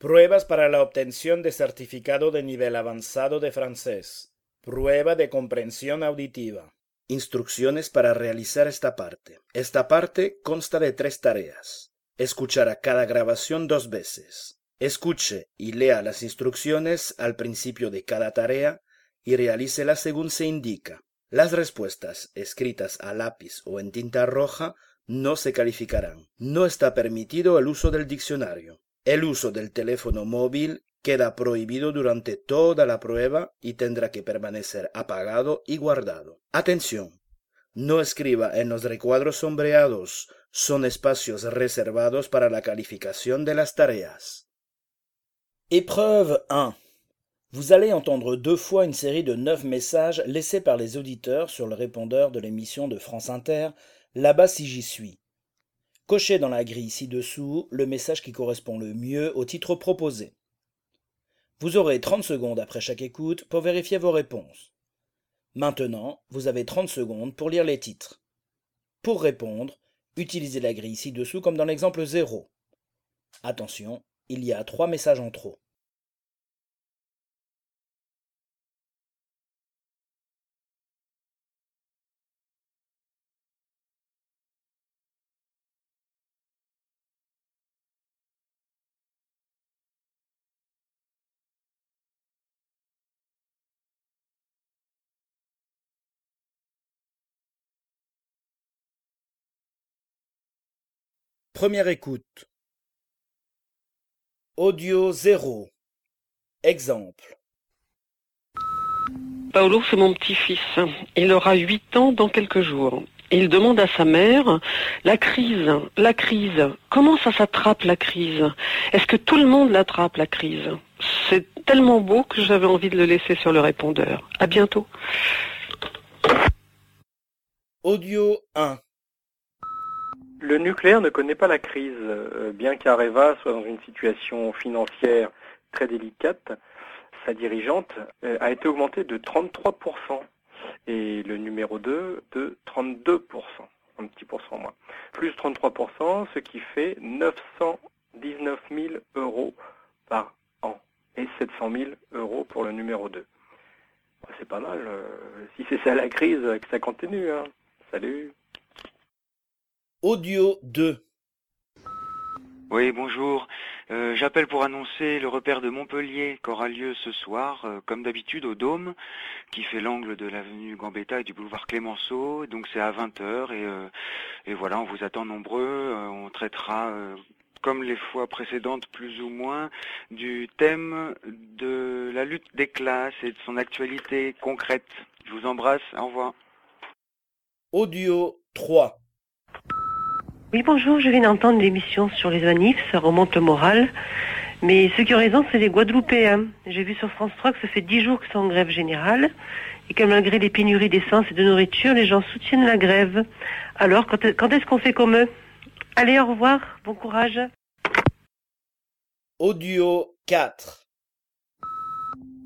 Pruebas para la obtención de certificado de nivel avanzado de francés. Prueba de comprensión auditiva. Instrucciones para realizar esta parte. Esta parte consta de tres tareas. Escuchar a cada grabación dos veces. Escuche y lea las instrucciones al principio de cada tarea y realícela según se indica. Las respuestas escritas a lápiz o en tinta roja no se calificarán. No está permitido el uso del diccionario. El uso del teléfono móvil queda prohibido durante toda la prueba y tendrá que permanecer apagado y guardado. Atención. No escriba en los recuadros sombreados. Son espacios reservados para la calificación de las tareas. Épreuve 1. Vous allez entendre deux fois une série de neuf messages laissés par les auditeurs sur le répondeur de l'émission de France Inter, là-bas si j'y suis. Cochez dans la grille ci-dessous le message qui correspond le mieux au titre proposé. Vous aurez 30 secondes après chaque écoute pour vérifier vos réponses. Maintenant, vous avez 30 secondes pour lire les titres. Pour répondre, utilisez la grille ci-dessous comme dans l'exemple 0. Attention, il y a trois messages en trop. Première écoute. Audio 0. Exemple. Paolo, c'est mon petit-fils. Il aura 8 ans dans quelques jours. Il demande à sa mère, la crise, la crise, comment ça s'attrape la crise? Est-ce que tout le monde l'attrape la crise? C'est tellement beau que j'avais envie de le laisser sur le répondeur. À bientôt. Audio 1. Le nucléaire ne connaît pas la crise, euh, bien qu'Areva soit dans une situation financière très délicate. Sa dirigeante euh, a été augmentée de 33% et le numéro 2 de 32%, un petit pourcent moins. Plus 33%, ce qui fait 919 000 euros par an et 700 000 euros pour le numéro 2. C'est pas mal. euh, si c'est ça la crise, que ça continue. Hein. Salut. Audio 2. Oui, bonjour. Euh, J'appelle pour annoncer le repère de Montpellier qui aura lieu ce soir, euh, comme d'habitude, au Dôme, qui fait l'angle de l'avenue Gambetta et du boulevard Clémenceau. Donc c'est à 20h et, euh, et voilà, on vous attend nombreux. On traitera, comme les fois précédentes plus ou moins, du thème de la lutte des classes et de son actualité concrète. Je vous embrasse, au revoir. Audio 3. Oui, bonjour, je viens d'entendre l'émission sur les anifs, ça remonte le moral. Mais ceux qui ont raison, c'est les Guadeloupéens. J'ai vu sur France 3 que ça fait 10 jours que c'est en grève générale et que malgré les pénuries d'essence et de nourriture, les gens soutiennent la grève. Alors, quand, quand est-ce qu'on fait comme eux? Allez, au revoir, bon courage. Audio 4.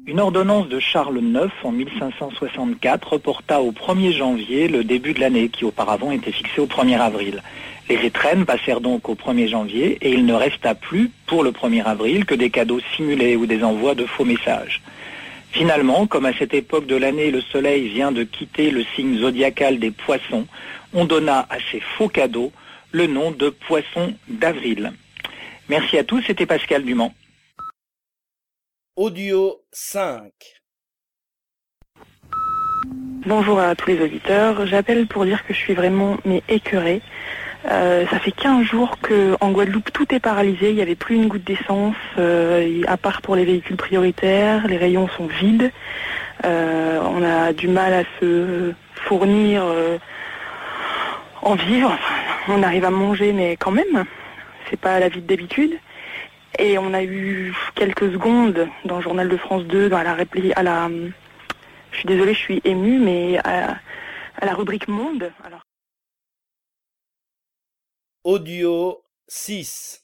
Une ordonnance de Charles IX en 1564 reporta au 1er janvier le début de l'année qui auparavant était fixé au 1er avril. Les étrennes passèrent donc au 1er janvier et il ne resta plus pour le 1er avril que des cadeaux simulés ou des envois de faux messages. Finalement, comme à cette époque de l'année le soleil vient de quitter le signe zodiacal des poissons, on donna à ces faux cadeaux le nom de poisson d'avril. Merci à tous, c'était Pascal Dumont. Audio 5. Bonjour à tous les auditeurs. J'appelle pour dire que je suis vraiment mais écœurée. Euh, ça fait 15 jours que en Guadeloupe tout est paralysé. Il n'y avait plus une goutte d'essence, euh, à part pour les véhicules prioritaires. Les rayons sont vides. Euh, on a du mal à se fournir en vivre. On arrive à manger, mais quand même, c'est pas la vie d'habitude. Et on a eu quelques secondes dans le journal de France 2, dans la à la, je suis désolée, je suis émue, mais à, la rubrique Monde. Audio 6.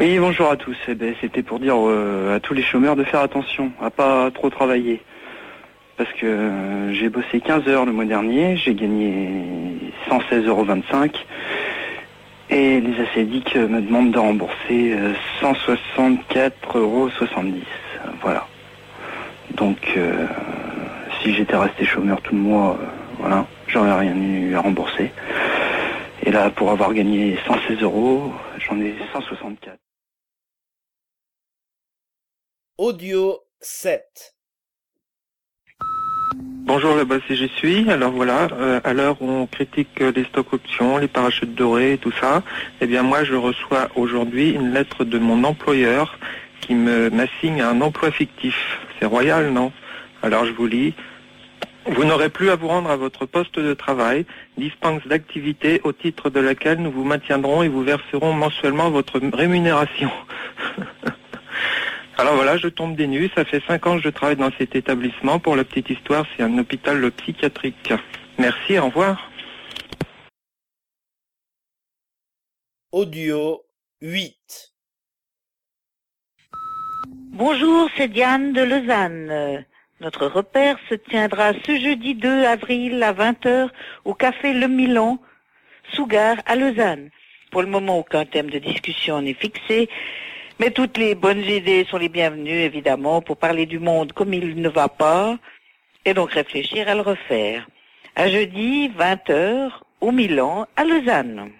Oui, bonjour à tous. Eh ben, C'était pour dire euh, à tous les chômeurs de faire attention, à pas trop travailler. Parce que euh, j'ai bossé 15 heures le mois dernier, j'ai gagné 116,25 euros. Et les acédiques me demandent de rembourser 164,70 euros. Voilà. Donc, euh, si j'étais resté chômeur tout le mois, euh, voilà, j'aurais rien eu à rembourser. Et là, pour avoir gagné 116 euros, j'en ai 164. Audio 7. Bonjour, là-bas c'est J'y suis. Alors voilà, euh, à l'heure où on critique les stocks options, les parachutes dorés et tout ça, eh bien moi je reçois aujourd'hui une lettre de mon employeur qui me m'assigne un emploi fictif. C'est royal, non? Alors je vous lis. Vous n'aurez plus à vous rendre à votre poste de travail, dispense d'activité au titre de laquelle nous vous maintiendrons et vous verserons mensuellement votre rémunération. Alors voilà, je tombe des nues. Ça fait cinq ans que je travaille dans cet établissement. Pour la petite histoire, c'est un hôpital psychiatrique. Merci, au revoir. Audio 8. Bonjour, c'est Diane de Lausanne. Notre repère se tiendra ce jeudi 2 avril à 20h au café Le Milan, sous gare à Lausanne. Pour le moment, aucun thème de discussion n'est fixé, mais toutes les bonnes idées sont les bienvenues, évidemment, pour parler du monde comme il ne va pas, et donc réfléchir à le refaire. À jeudi, 20h, au Milan, à Lausanne.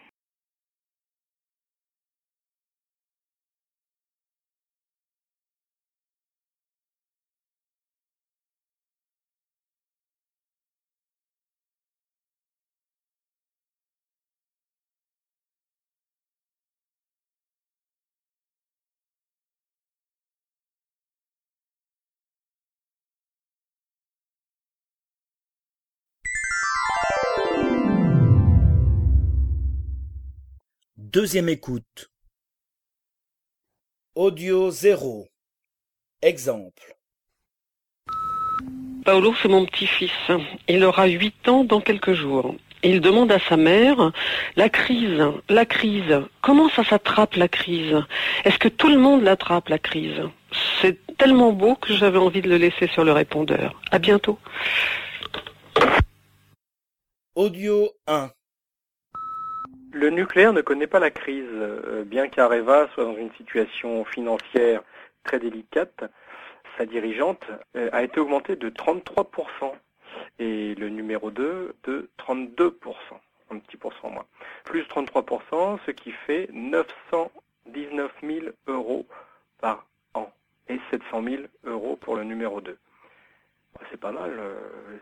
Deuxième écoute. Audio 0. Exemple. Paolo, c'est mon petit-fils. Il aura 8 ans dans quelques jours. Il demande à sa mère, la crise, la crise, comment ça s'attrape la crise? Est-ce que tout le monde l'attrape la crise? C'est tellement beau que j'avais envie de le laisser sur le répondeur. À bientôt. Audio 1. Le nucléaire ne connaît pas la crise, euh, bien qu'Areva soit dans une situation financière très délicate. Sa dirigeante euh, a été augmentée de 33% et le numéro 2 de 32%, un petit pourcent moins. Plus 33%, ce qui fait 919 000 euros par an et 700 000 euros pour le numéro 2. C'est pas mal. euh,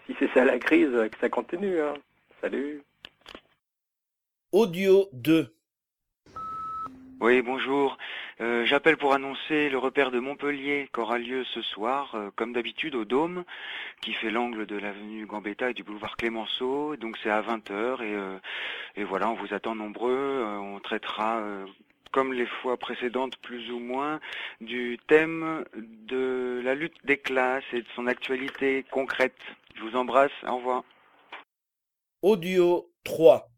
si c'est ça la crise, que ça continue. Hein. Salut. Audio 2. Oui, bonjour. Euh, J'appelle pour annoncer le repère de Montpellier qui aura lieu ce soir, euh, comme d'habitude, au Dôme, qui fait l'angle de l'avenue Gambetta et du boulevard Clémenceau. Donc c'est à 20h et, euh, et voilà, on vous attend nombreux. On traitera, comme les fois précédentes plus ou moins, du thème de la lutte des classes et de son actualité concrète. Je vous embrasse, au revoir. Audio 3.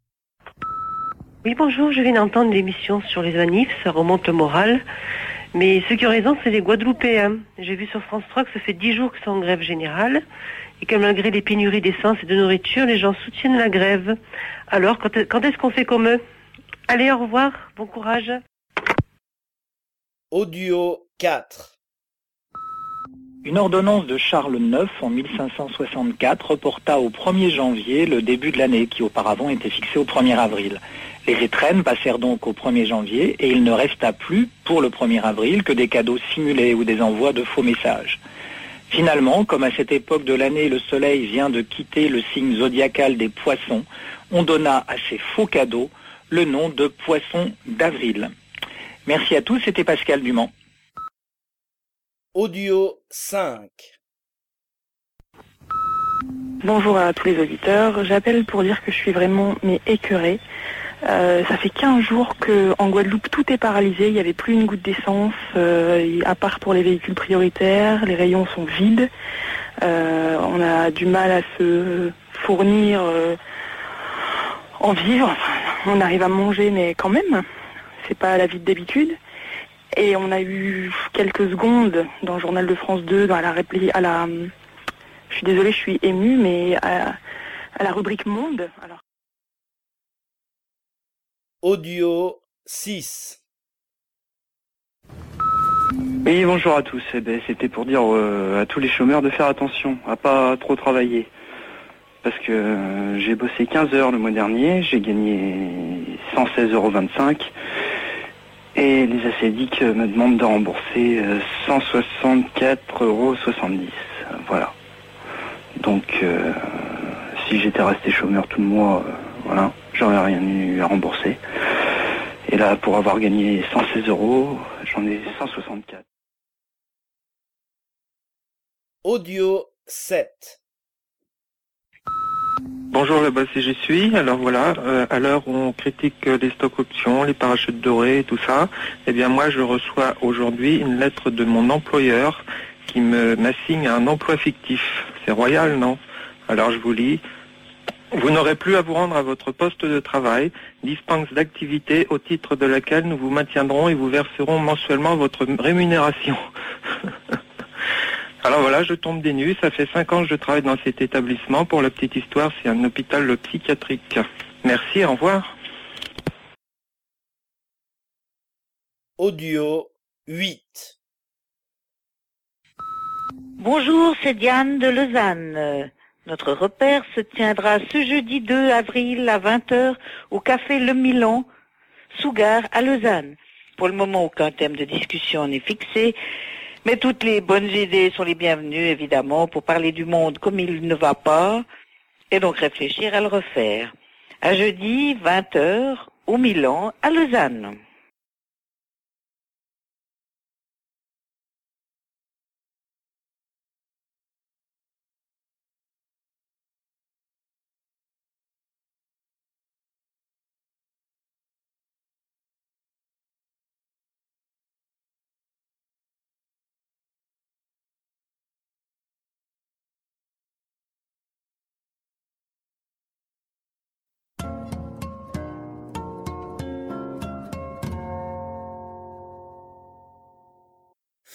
Oui, bonjour, je viens d'entendre l'émission sur les manifs, ça remonte le moral. Mais ceux qui ont raison, c'est les Guadeloupéens. J'ai vu sur France 3 que ça fait 10 jours que c'est en grève générale et que malgré les pénuries d'essence et de nourriture, les gens soutiennent la grève. Alors, quand, quand est-ce qu'on fait comme eux? Allez, au revoir, bon courage. Audio 4. Une ordonnance de Charles IX en 1564 reporta au 1er janvier le début de l'année qui auparavant était fixé au 1er avril. Les étrennes passèrent donc au 1er janvier et il ne resta plus pour le 1er avril que des cadeaux simulés ou des envois de faux messages. Finalement, comme à cette époque de l'année le soleil vient de quitter le signe zodiacal des poissons, on donna à ces faux cadeaux le nom de poissons d'avril. Merci à tous, c'était Pascal Dumont. Audio 5. Bonjour à tous les auditeurs. J'appelle pour dire que je suis vraiment mais écœurée. Euh, ça fait 15 jours que en Guadeloupe tout est paralysé. Il n'y avait plus une goutte d'essence, euh, à part pour les véhicules prioritaires. Les rayons sont vides. Euh, on a du mal à se fournir euh, en vivre. On arrive à manger, mais quand même, c'est pas la vie d'habitude. Et on a eu quelques secondes dans le journal de France 2, dans la répli, à la, je suis désolée, je suis émue, mais à, la rubrique Monde. Audio 6. Oui, bonjour à tous. Eh ben, C'était pour dire euh, à tous les chômeurs de faire attention, à pas trop travailler. Parce que euh, j'ai bossé 15 heures le mois dernier, j'ai gagné 116,25 euros. Et les acédiques me demandent de rembourser euh, 164,70 euros. Voilà. Donc, euh, si j'étais resté chômeur tout le mois, euh, voilà, j'aurais rien eu à rembourser. Et là, pour avoir gagné 116 euros, j'en ai 164. Audio 7. Bonjour, là-bas c'est J'y suis. Alors voilà, euh, à l'heure où on critique les stocks options, les parachutes dorés et tout ça, eh bien moi je reçois aujourd'hui une lettre de mon employeur qui me m'assigne un emploi fictif. C'est royal, non? Alors je vous lis. Vous n'aurez plus à vous rendre à votre poste de travail, dispense d'activité au titre de laquelle nous vous maintiendrons et vous verserons mensuellement votre rémunération. Alors voilà, je tombe des nues. Ça fait cinq ans que je travaille dans cet établissement. Pour la petite histoire, c'est un hôpital psychiatrique. Merci, au revoir. Audio 8. Bonjour, c'est Diane de Lausanne. Notre repère se tiendra ce jeudi 2 avril à 20h au café Le Milan, sous gare à Lausanne. Pour le moment, aucun thème de discussion n'est fixé, mais toutes les bonnes idées sont les bienvenues, évidemment, pour parler du monde comme il ne va pas, et donc réfléchir à le refaire. À jeudi, 20h, au Milan, à Lausanne.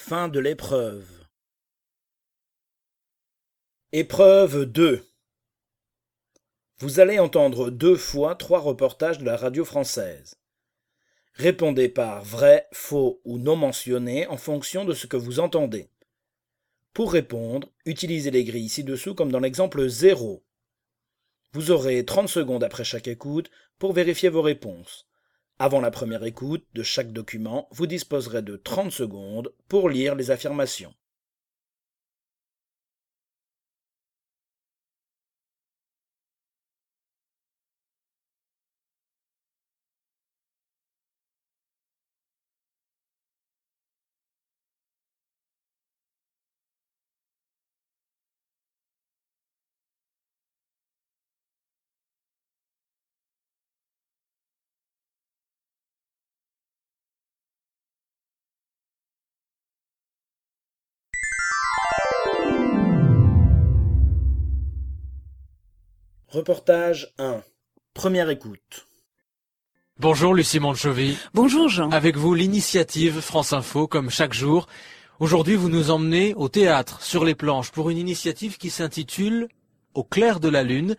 Fin de l'épreuve. Épreuve 2. Vous allez entendre deux fois trois reportages de la radio française. Répondez par vrai, faux ou non mentionné en fonction de ce que vous entendez. Pour répondre, utilisez les grilles ci-dessous comme dans l'exemple 0. Vous aurez 30 secondes après chaque écoute pour vérifier vos réponses. Avant la première écoute de chaque document, vous disposerez de 30 secondes pour lire les affirmations. Reportage 1. Première écoute. Bonjour Lucie Montchovy. Bonjour Jean. Avec vous, l'initiative France Info, comme chaque jour. Aujourd'hui, vous nous emmenez au théâtre, sur les planches, pour une initiative qui s'intitule Au clair de la lune,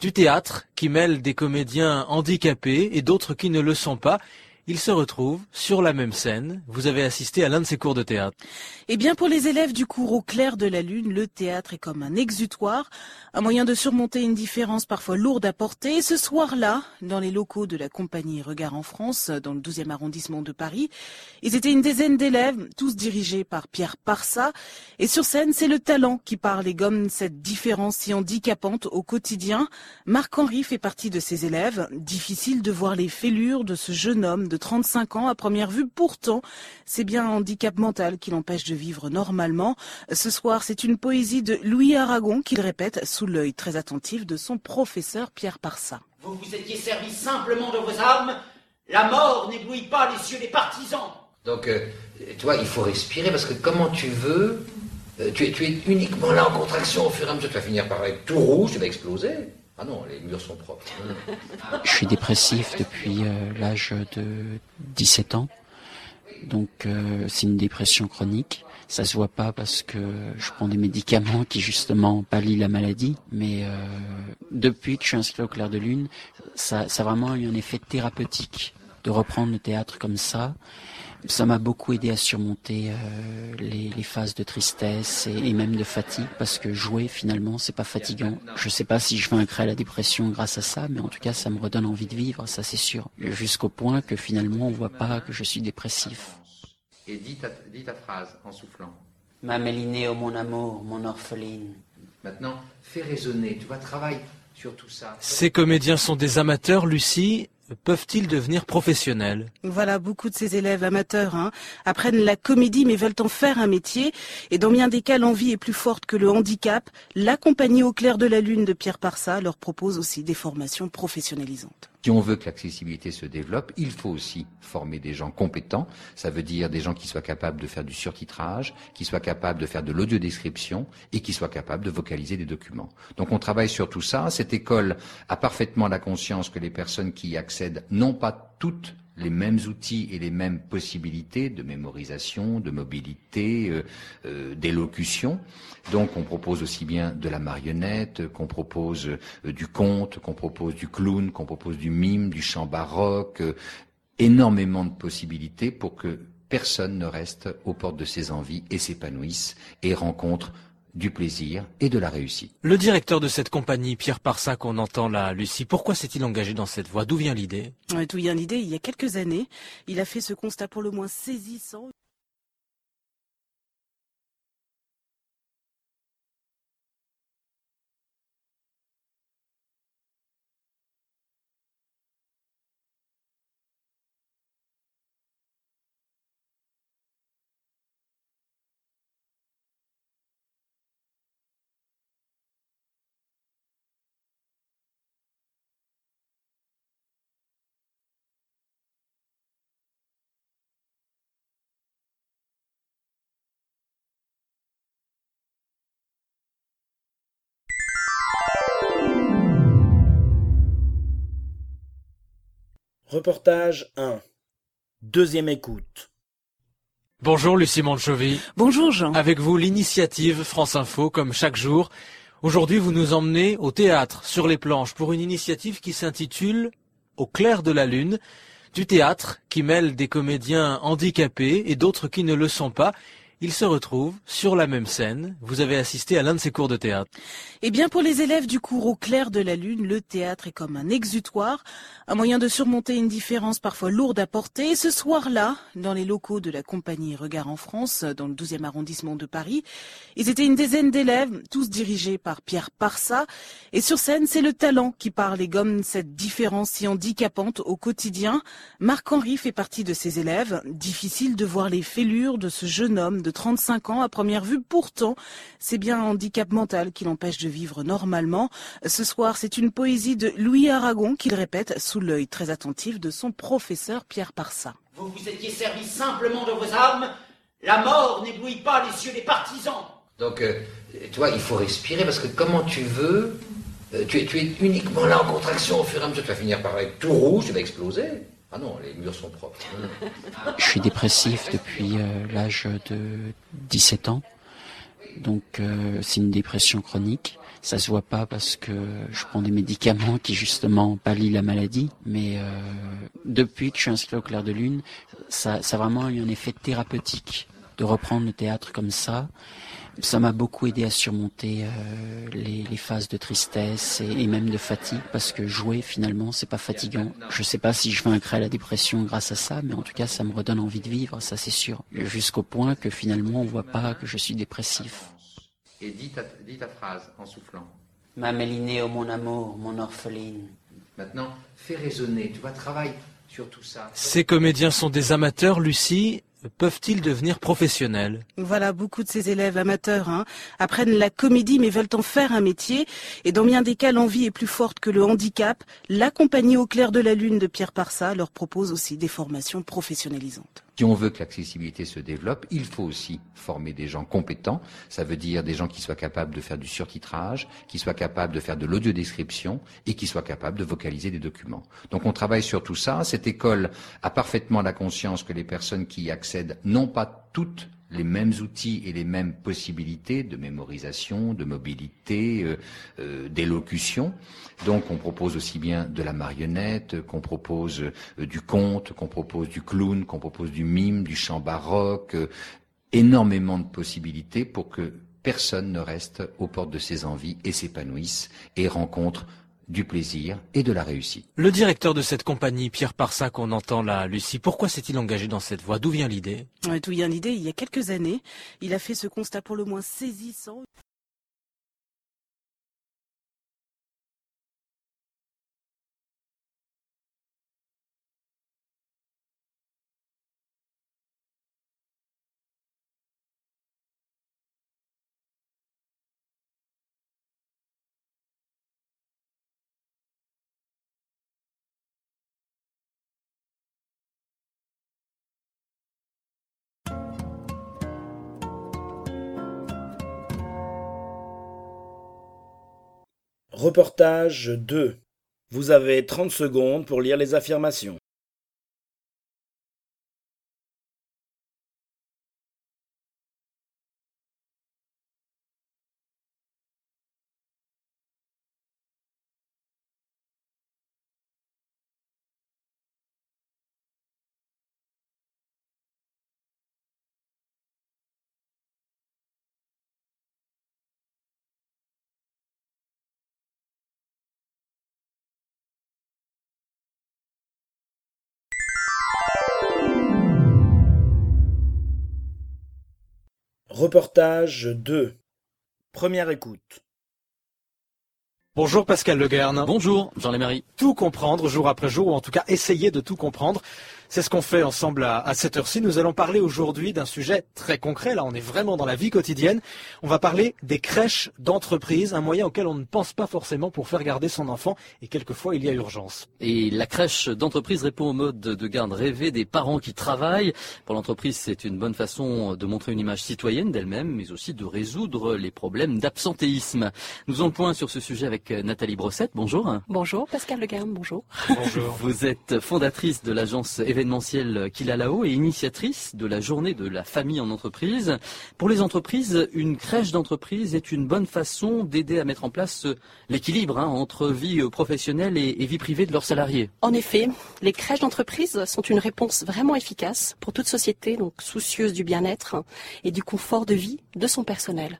du théâtre qui mêle des comédiens handicapés et d'autres qui ne le sont pas. Ils se retrouvent sur la même scène. Vous avez assisté à l'un de ces cours de théâtre. Eh bien, pour les élèves du cours au clair de la lune, le théâtre est comme un exutoire, un moyen de surmonter une différence parfois lourde à porter. Et ce soir-là, dans les locaux de la compagnie Regard en France, dans le 12e arrondissement de Paris, ils étaient une dizaine d'élèves, tous dirigés par Pierre Parsa. Et sur scène, c'est le talent qui parle et gomme cette différence si handicapante au quotidien. Marc-Henri fait partie de ces élèves. Difficile de voir les fêlures de ce jeune homme de 35 ans à première vue. Pourtant, c'est bien un handicap mental qui l'empêche de vivre normalement. Ce soir, c'est une poésie de Louis Aragon qu'il répète sous l'œil très attentif de son professeur Pierre Parsa. Vous vous étiez servi simplement de vos armes. La mort n'éblouit pas les yeux des partisans. Donc, euh, toi, il faut respirer parce que comment tu veux, euh, tu, es, tu es uniquement là en contraction au fur et à mesure. Tu vas finir par être tout rouge, tu vas exploser. Ah non, les murs sont propres. Je suis dépressif depuis euh, l'âge de 17 ans. Donc euh, c'est une dépression chronique. Ça se voit pas parce que je prends des médicaments qui justement pallient la maladie, mais euh, depuis que je suis inscrit au clair de lune, ça, ça a vraiment eu un effet thérapeutique de reprendre le théâtre comme ça. Ça m'a beaucoup aidé à surmonter euh, les, les, phases de tristesse et, et, même de fatigue parce que jouer finalement c'est pas fatigant. Je sais pas si je vaincrai la dépression grâce à ça, mais en tout cas ça me redonne envie de vivre, ça c'est sûr. Jusqu'au point que finalement on voit pas que je suis dépressif. Et dis ta, dis ta phrase en soufflant. Ma Mélinéo, mon amour, mon orpheline. Maintenant, fais résonner, tu vois, travaille sur tout ça. Ces comédiens sont des amateurs, Lucie peuvent-ils devenir professionnels? Voilà, beaucoup de ces élèves amateurs hein, apprennent la comédie mais veulent en faire un métier. Et dans bien des cas, l'envie est plus forte que le handicap. La compagnie Au clair de la lune de Pierre Parsa leur propose aussi des formations professionnalisantes. Si on veut que l'accessibilité se développe, il faut aussi former des gens compétents. Ça veut dire des gens qui soient capables de faire du surtitrage, qui soient capables de faire de l'audiodescription et qui soient capables de vocaliser des documents. Donc on travaille sur tout ça. Cette école a parfaitement la conscience que les personnes qui y accèdent n'ont pas toutes les mêmes outils et les mêmes possibilités de mémorisation, de mobilité, euh, euh, d'élocution. Donc on propose aussi bien de la marionnette, qu'on propose euh, du conte, qu'on propose du clown, qu'on propose du mime, du chant baroque, énormément de possibilités pour que personne ne reste aux portes de ses envies et s'épanouisse et rencontre du plaisir et de la réussite. Le directeur de cette compagnie, Pierre Parsa, qu'on entend là, Lucie, pourquoi s'est-il engagé dans cette voie? D'où vient l'idée? D'où vient l'idée? Il y a quelques années, il a fait ce constat pour le moins saisissant. Reportage 1. Deuxième écoute. Bonjour Lucie Manchovi. Bonjour Jean. Avec vous l'initiative France Info comme chaque jour. Aujourd'hui vous nous emmenez au théâtre, sur les planches, pour une initiative qui s'intitule Au clair de la lune, du théâtre qui mêle des comédiens handicapés et d'autres qui ne le sont pas ils se retrouvent sur la même scène. Vous avez assisté à l'un de ces cours de théâtre. Eh bien, pour les élèves du cours au clair de la lune, le théâtre est comme un exutoire, un moyen de surmonter une différence parfois lourde à porter. Et ce soir-là, dans les locaux de la compagnie Regard en France, dans le 12e arrondissement de Paris, ils étaient une dizaine d'élèves, tous dirigés par Pierre Parsa. Et sur scène, c'est le talent qui parle et gomme cette différence si handicapante au quotidien. Marc-Henri fait partie de ces élèves. Difficile de voir les fêlures de ce jeune homme 35 ans à première vue. Pourtant, c'est bien un handicap mental qui l'empêche de vivre normalement. Ce soir, c'est une poésie de Louis Aragon qu'il répète sous l'œil très attentif de son professeur Pierre Parsa. Vous vous étiez servi simplement de vos armes. La mort n'éblouit pas les yeux des partisans. Donc, euh, tu vois, il faut respirer parce que comment tu veux, euh, tu, es, tu es uniquement là en contraction au fur et à mesure. Tu vas finir par être tout rouge, tu vas exploser. Ah non, les murs sont propres. Je suis dépressif depuis euh, l'âge de 17 ans. Donc euh, c'est une dépression chronique. Ça se voit pas parce que je prends des médicaments qui justement pallient la maladie. Mais euh, depuis que je suis inscrit au clair de lune, ça, ça a vraiment eu un effet thérapeutique de reprendre le théâtre comme ça. Ça m'a beaucoup aidé à surmonter euh, les, les, phases de tristesse et, et, même de fatigue parce que jouer finalement c'est pas fatigant. Je sais pas si je vaincrai la dépression grâce à ça, mais en tout cas ça me redonne envie de vivre, ça c'est sûr. Jusqu'au point que finalement on voit pas que je suis dépressif. Et dis ta, dis ta phrase en soufflant. Ma Mélinéo, mon amour, mon orpheline. Maintenant, fais résonner, tu vois, travaille sur tout ça. Ces comédiens sont des amateurs, Lucie peuvent-ils devenir professionnels? Voilà, beaucoup de ces élèves amateurs hein, apprennent la comédie mais veulent en faire un métier. Et dans bien des cas, l'envie est plus forte que le handicap. La compagnie Au clair de la lune de Pierre Parsa leur propose aussi des formations professionnalisantes. Si on veut que l'accessibilité se développe, il faut aussi former des gens compétents. Ça veut dire des gens qui soient capables de faire du surtitrage, qui soient capables de faire de l'audiodescription et qui soient capables de vocaliser des documents. Donc on travaille sur tout ça. Cette école a parfaitement la conscience que les personnes qui y accèdent n'ont pas toutes les mêmes outils et les mêmes possibilités de mémorisation, de mobilité, euh, euh, d'élocution. Donc on propose aussi bien de la marionnette, qu'on propose euh, du conte, qu'on propose du clown, qu'on propose du mime, du chant baroque, énormément de possibilités pour que personne ne reste aux portes de ses envies et s'épanouisse et rencontre du plaisir et de la réussite. Le directeur de cette compagnie, Pierre Parsac, qu'on entend là, Lucie, pourquoi s'est-il engagé dans cette voie? D'où vient l'idée? D'où vient l'idée? Il y a quelques années, il a fait ce constat pour le moins saisissant. Reportage 2. Vous avez 30 secondes pour lire les affirmations. Reportage 2. Première écoute. Bonjour Pascal Leguerne. Bonjour Jean Lémarie. Tout comprendre jour après jour, ou en tout cas essayer de tout comprendre. C'est ce qu'on fait ensemble à, cette heure-ci. Nous allons parler aujourd'hui d'un sujet très concret. Là, on est vraiment dans la vie quotidienne. On va parler des crèches d'entreprise, un moyen auquel on ne pense pas forcément pour faire garder son enfant. Et quelquefois, il y a urgence. Et la crèche d'entreprise répond au mode de garde rêvé des parents qui travaillent. Pour l'entreprise, c'est une bonne façon de montrer une image citoyenne d'elle-même, mais aussi de résoudre les problèmes d'absentéisme. Nous en point sur ce sujet avec Nathalie Brossette. Bonjour. Bonjour, Pascal Legarne. Bonjour. Bonjour. Vous êtes fondatrice de l'agence événementielle qu'il a là-haut et initiatrice de la journée de la famille en entreprise. Pour les entreprises, une crèche d'entreprise est une bonne façon d'aider à mettre en place l'équilibre hein, entre vie professionnelle et, vie privée de leurs salariés. En effet, les crèches d'entreprise sont une réponse vraiment efficace pour toute société donc soucieuse du bien-être et du confort de vie de son personnel.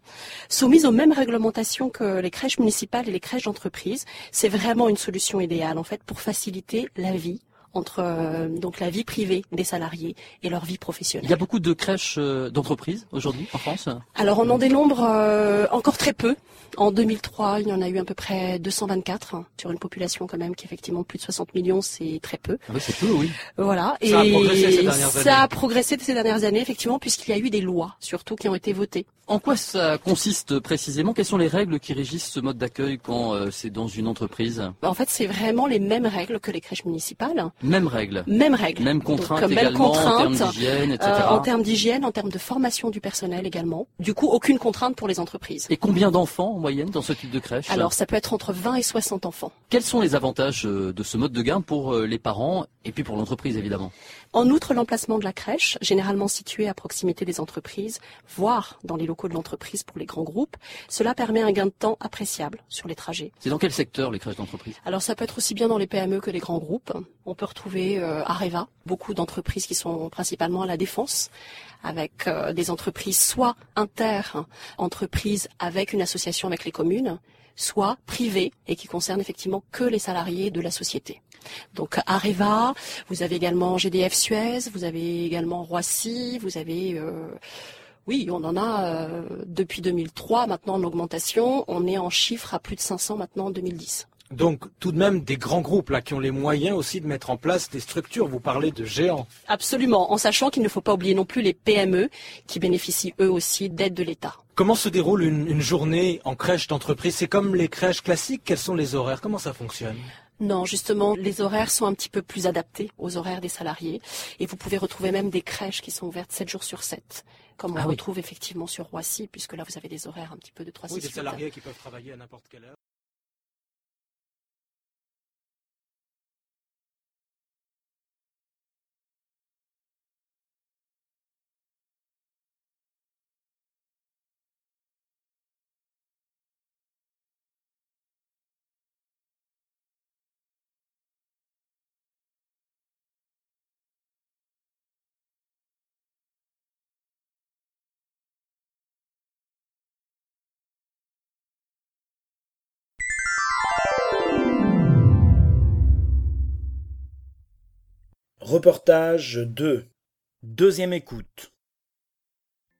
Soumise aux mêmes réglementations que les crèches municipales et les crèches d'entreprise, c'est vraiment une solution idéale en fait pour faciliter la vie entre euh, donc la vie privée des salariés et leur vie professionnelle. Il y a beaucoup de crèches euh, d'entreprise aujourd'hui en France Alors on en dénombre euh, encore très peu. En 2003, il y en a eu à peu près 224 hein, sur une population quand même qui effectivement plus de 60 millions, c'est très peu. Ah oui, c'est peu, oui. Voilà. Ça et a progressé ces dernières ça a progressé ces dernières années effectivement puisqu'il y a eu des lois surtout qui ont été votées. En quoi ça consiste précisément? Quelles sont les règles qui régissent ce mode d'accueil quand c'est dans une entreprise? En fait, c'est vraiment les mêmes règles que les crèches municipales. Mêmes règles. Mêmes règles. Mêmes contraintes Donc, également en termes d'hygiène, etc. Euh, en termes d'hygiène, en termes de formation du personnel également. Du coup, aucune contrainte pour les entreprises. Et combien d'enfants en moyenne dans ce type de crèche? Alors, ça peut être entre 20 et 60 enfants. Quels sont les avantages euh, de ce mode de garde pour euh, les parents et puis pour l'entreprise évidemment? En outre, l'emplacement de la crèche, généralement situé à proximité des entreprises, voire dans les locaux de l'entreprise pour les grands groupes, cela permet un gain de temps appréciable sur les trajets. C'est dans quel secteur les crèches d'entreprise? Alors, ça peut être aussi bien dans les PME que les grands groupes. On peut retrouver euh, Areva, beaucoup d'entreprises qui sont principalement à la défense, avec euh, des entreprises soit inter-entreprises avec une association avec les communes, soit privées et qui concernent effectivement que les salariés de la société. Donc Areva, vous avez également GDF Suez, vous avez également Roissy, vous avez euh, oui, on en a euh, depuis 2003 maintenant en augmentation. On est en chiffre à plus de 500 maintenant en 2010. Donc tout de même des grands groupes là qui ont les moyens aussi de mettre en place des structures. Vous parlez de géants. Absolument, en sachant qu'il ne faut pas oublier non plus les PME qui bénéficient eux aussi d'aide de l'État. Comment se déroule une, une journée en crèche d'entreprise? C'est comme les crèches classiques? Quels sont les horaires? Comment ça fonctionne? Non, justement, les horaires sont un petit peu plus adaptés aux horaires des salariés. Et vous pouvez retrouver même des crèches qui sont ouvertes 7 jours sur 7, comme on Ah oui. retrouve effectivement sur Roissy, puisque là, vous avez des horaires un petit peu de 3 Oui, des salariés qui peuvent travailler à n'importe quelle heure. Reportage 2. Deuxième écoute.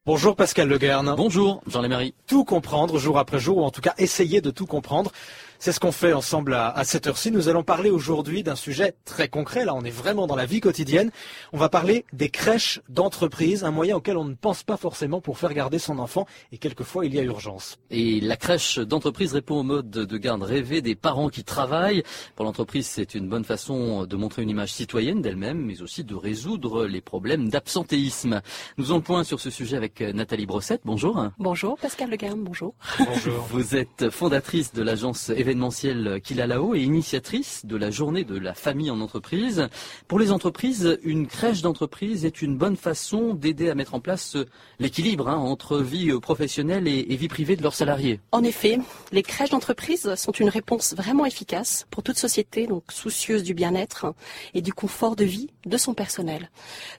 Bonjour Pascal Le Guern. Bonjour Jean Lémarie. Tout comprendre jour après jour, ou en tout cas essayer de tout comprendre. C'est ce qu'on fait ensemble à, à cette heure-ci. Nous allons parler aujourd'hui d'un sujet très concret. Là, on est vraiment dans la vie quotidienne. On va parler des crèches d'entreprise, un moyen auquel on ne pense pas forcément pour faire garder son enfant. Et quelquefois, il y a urgence. Et la crèche d'entreprise répond au mode de garde rêvé des parents qui travaillent. Pour l'entreprise, c'est une bonne façon de montrer une image citoyenne d'elle-même, mais aussi de résoudre les problèmes d'absentéisme. Nous le point sur ce sujet avec Nathalie Brossette. Bonjour. Bonjour, Pascal Leguin, bonjour. Bonjour. Vous êtes fondatrice de l'agence événementielle Qu'il a là-haut et initiatrice de la journée de la famille en entreprise. Pour les entreprises, une crèche d'entreprise est une bonne façon d'aider à mettre en place l'équilibre hein, entre vie professionnelle et, vie privée de leurs salariés. En effet, les crèches d'entreprise sont une réponse vraiment efficace pour toute société donc soucieuse du bien-être et du confort de vie de son personnel.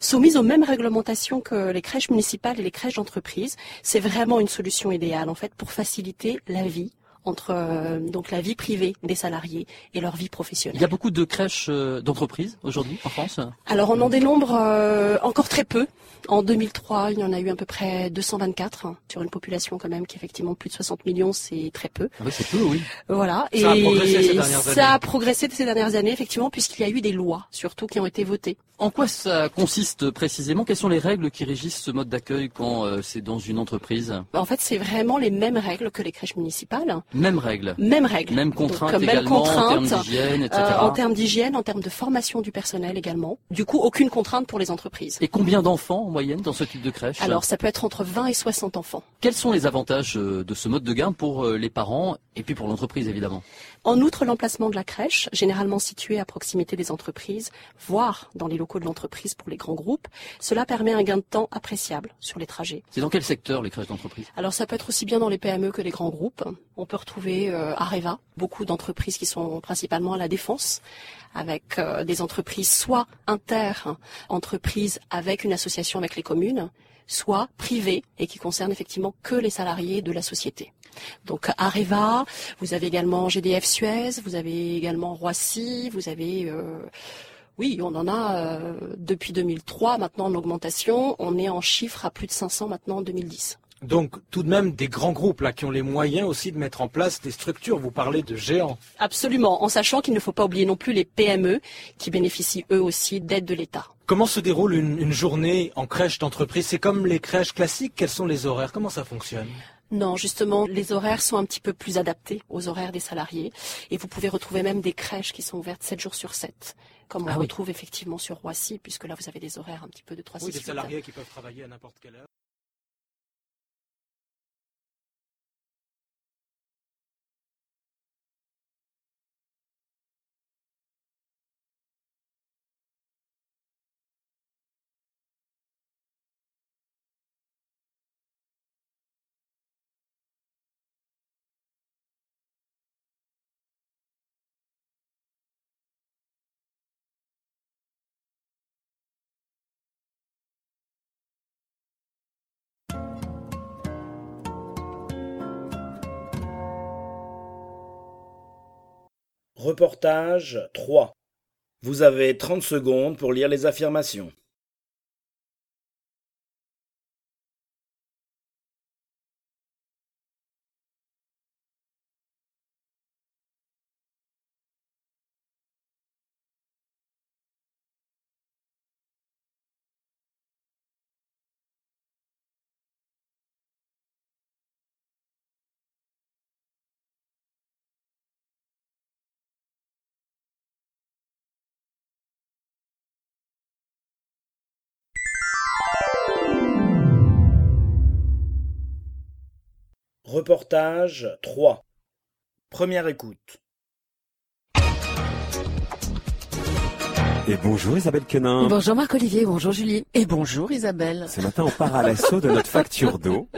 Soumises aux mêmes réglementations que les crèches municipales et les crèches d'entreprise, c'est vraiment une solution idéale en fait pour faciliter la vie entre euh, donc la vie privée des salariés et leur vie professionnelle. Il y a beaucoup de crèches euh, d'entreprise aujourd'hui en France Alors on en dénombre euh, encore très peu. En 2003, il y en a eu à peu près 224 hein, sur une population quand même qui est effectivement plus de 60 millions, c'est très peu. Ah oui, c'est peu, oui. Voilà. Ça a et progressé ces dernières ça années. a progressé ces dernières années effectivement puisqu'il y a eu des lois surtout qui ont été votées. En quoi ça consiste précisément? Quelles sont les règles qui régissent ce mode d'accueil quand euh, c'est dans une entreprise? En fait, c'est vraiment les mêmes règles que les crèches municipales. Mêmes règles. Mêmes règles. Même Donc, contraintes même également en termes d'hygiène, etc. euh, en termes d'hygiène, en termes de formation du personnel également. Du coup, aucune contrainte pour les entreprises. Et combien d'enfants en moyenne dans ce type de crèche? Alors, ça peut être entre 20 et 60 enfants. Quels sont les avantages euh, de ce mode de garde pour euh, les parents et puis pour l'entreprise évidemment? En outre, l'emplacement de la crèche, généralement situé à proximité des entreprises, voire dans les locaux de l'entreprise pour les grands groupes, cela permet un gain de temps appréciable sur les trajets. C'est dans quel secteur les crèches d'entreprise? Alors ça peut être aussi bien dans les PME que les grands groupes. On peut retrouver euh, Areva, beaucoup d'entreprises qui sont principalement à la défense, avec euh, des entreprises soit inter-entreprises avec une association avec les communes, soit privées et qui concernent effectivement que les salariés de la société. Donc Areva, vous avez également GDF Suez, vous avez également Roissy, vous avez euh, oui, on en a euh, depuis 2003 maintenant en augmentation. On est en chiffre à plus de 500 maintenant en 2010. Donc tout de même des grands groupes là qui ont les moyens aussi de mettre en place des structures. Vous parlez de géants. Absolument, en sachant qu'il ne faut pas oublier non plus les PME qui bénéficient eux aussi d'aide de l'État. Comment se déroule une, une journée en crèche d'entreprise? C'est comme les crèches classiques? Quels sont les horaires? Comment ça fonctionne? Non, justement, les horaires sont un petit peu plus adaptés aux horaires des salariés. Et vous pouvez retrouver même des crèches qui sont ouvertes 7 jours sur 7, comme on Ah oui. retrouve effectivement sur Roissy, puisque là, vous avez des horaires un petit peu de 3 Oui, 6 des salariés qui peuvent travailler à n'importe quelle heure. Reportage 3. Vous avez 30 secondes pour lire les affirmations. Reportage 3. Première écoute. Et bonjour Isabelle Quenin. Bonjour Marc-Olivier, bonjour Julie. Et bonjour Isabelle. Ce matin, on part à l'assaut de notre facture d'eau.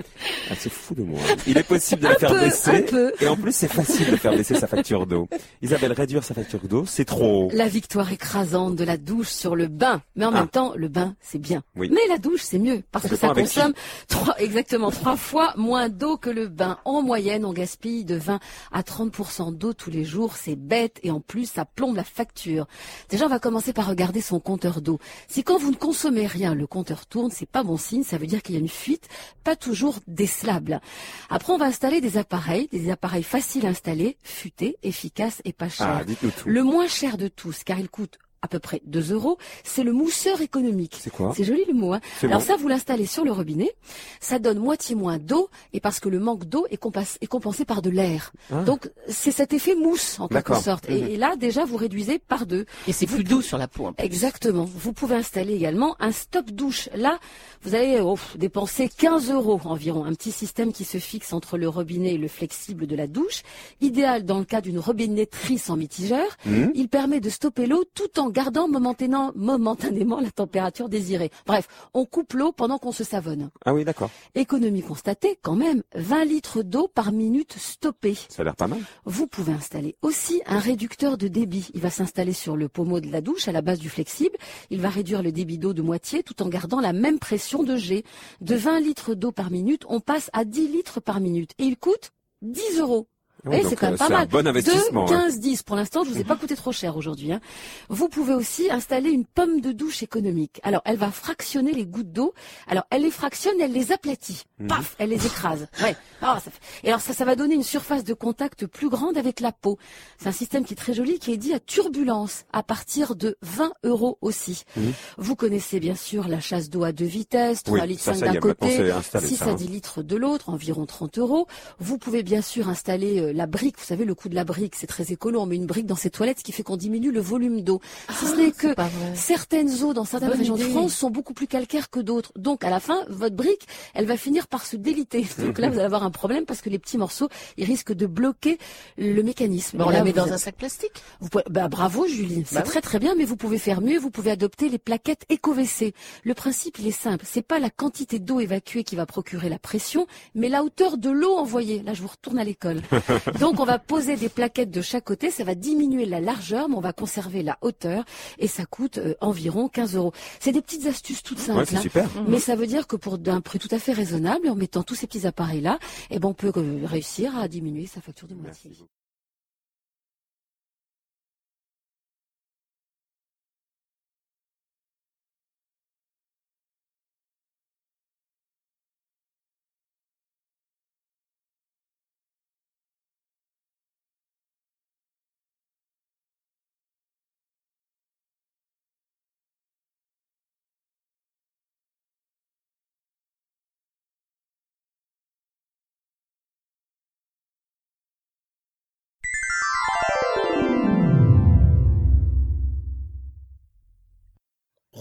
Elle se fout de moi. Il est possible de la Un faire peu, baisser. un peu. Et en plus, c'est facile de faire baisser sa facture d'eau. Isabelle, réduire sa facture d'eau, c'est trop. La victoire écrasante de la douche sur le bain. Mais en Ah. même temps, le bain, c'est bien. Oui. Mais la douche, c'est mieux. Parce que ça consomme trois, exactement trois fois moins d'eau que le bain. En moyenne, on gaspille de 20 à 30% d'eau tous les jours. C'est bête. Et en plus, ça plombe la facture. Déjà, on va commencer par regarder son compteur d'eau. Si quand vous ne consommez rien, le compteur tourne, c'est pas bon signe. Ça veut dire qu'il y a une fuite, pas toujours décelable. Après, on va installer des appareils, des appareils faciles à installer, futés, efficaces et pas chers. Ah. Le moins cher de tous, car il coûte à peu près 2 euros, c'est le mousseur économique. C'est quoi C'est joli le mot. Hein Alors bon. ça, vous l'installez sur le robinet, ça donne moitié moins d'eau, et parce que le manque d'eau est, compensé par de l'air. Ah. Donc c'est cet effet mousse en quelque sorte. Et, Mhm. et là, déjà, vous réduisez par deux. Et c'est plus doux sur la peau. en plus. Exactement. Vous pouvez installer également un stop douche. Là, vous allez oh, dépenser 15 euros environ. Un petit système qui se fixe entre le robinet et le flexible de la douche. Idéal dans le cas d'une robinetterie sans mitigeur. Mhm. Il permet de stopper l'eau tout en gardant momentanément, momentanément la température désirée. Bref, on coupe l'eau pendant qu'on se savonne. Ah oui, d'accord. Économie constatée quand même, 20 litres d'eau par minute stoppée. Ça a l'air pas mal. Vous pouvez installer aussi un réducteur de débit. Il va s'installer sur le pommeau de la douche à la base du flexible. Il va réduire le débit d'eau de moitié tout en gardant la même pression de jet. De 20 litres d'eau par minute, on passe à 10 litres par minute. Et il coûte 10 euros. Oui, voyez, c'est quand même euh, pas c'est un mal. bon investissement, De hein. 15, 10. Pour l'instant, je vous ai pas coûté trop cher aujourd'hui. hein. Vous pouvez aussi installer une pomme de douche économique. Alors, elle va fractionner les gouttes d'eau. Alors, elle les fractionne, elle les aplatit. Mhm. Paf, elle les écrase. Ouais. Ah, ça fait- Et alors, ça, ça va donner une surface de contact plus grande avec la peau. C'est un système qui est très joli, qui est dit à turbulence, à partir de 20 euros aussi. Mhm. Vous connaissez bien sûr la chasse d'eau à deux vitesses, 3 Oui, litres ça, 5 ça y d'un côté, c'est installé, 6 ça, à hein. 10 litres de l'autre, environ 30 euros. Vous pouvez bien sûr installer euh, la brique, vous savez le coût de la brique, c'est très écolo, on met une brique dans ses toilettes, ce qui fait qu'on diminue le volume d'eau. Si ce n'est que certaines eaux dans certaines Bonne régions de idée. France sont beaucoup plus calcaires que d'autres. Donc à la fin, votre brique, elle va finir par se déliter. Donc là, vous allez avoir un problème parce que les petits morceaux, ils risquent de bloquer le mécanisme. Bon, on Et la là, met dans êtes- un sac plastique. vous pouvez- bah, bravo Julie, c'est Bah très très bien, mais vous pouvez faire mieux, vous pouvez adopter les plaquettes EcoVC. Le principe il est simple, c'est pas la quantité d'eau évacuée qui va procurer la pression, mais la hauteur de l'eau envoyée. Là je vous retourne à l'école. Donc on va poser des plaquettes de chaque côté, ça va diminuer la largeur, mais on va conserver la hauteur et ça coûte euh, environ 15 euros. C'est des petites astuces toutes simples, Ouais, c'est hein. super. mais ça veut dire que pour d'un prix tout à fait raisonnable, en mettant tous ces petits appareils là, eh ben on peut euh, réussir à diminuer sa facture de moitié.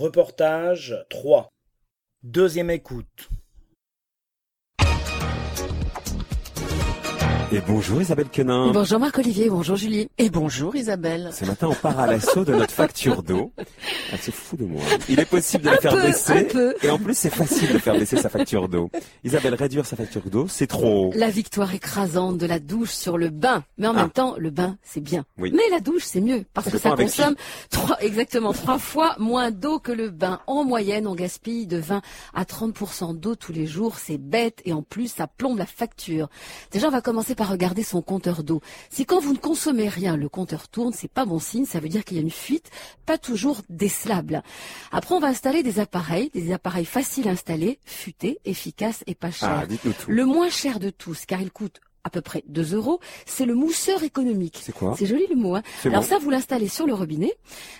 Reportage 3. Deuxième écoute. Et bonjour Isabelle Quenin. Bonjour Marc-Olivier, bonjour Julie. Et bonjour Isabelle. Ce matin, on part à l'assaut de notre facture d'eau. Elle se fout de moi. Il est possible de la Un faire peu, un baisser. peu. Et en plus, c'est facile de faire baisser sa facture d'eau. Isabelle, réduire sa facture d'eau, c'est trop. La victoire écrasante de la douche sur le bain. Mais en Ah. même temps, le bain, c'est bien. Oui. Mais la douche, c'est mieux. Parce que ça consomme trois, exactement trois fois moins d'eau que le bain. En moyenne, on gaspille de 20 à 30% d'eau tous les jours. C'est bête. Et en plus, ça plombe la facture. Déjà, on va commencer par regarder son compteur d'eau. Si quand vous ne consommez rien, le compteur tourne, c'est pas bon signe. Ça veut dire qu'il y a une fuite, pas toujours décelable. Après, on va installer des appareils, des appareils faciles à installer, futés, efficaces et pas chers. Ah, tout. Le moins cher de tous, car il coûte à peu près 2 euros, c'est le mousseur économique. C'est quoi? C'est joli le mot. Hein Alors bon. ça, vous l'installez sur le robinet.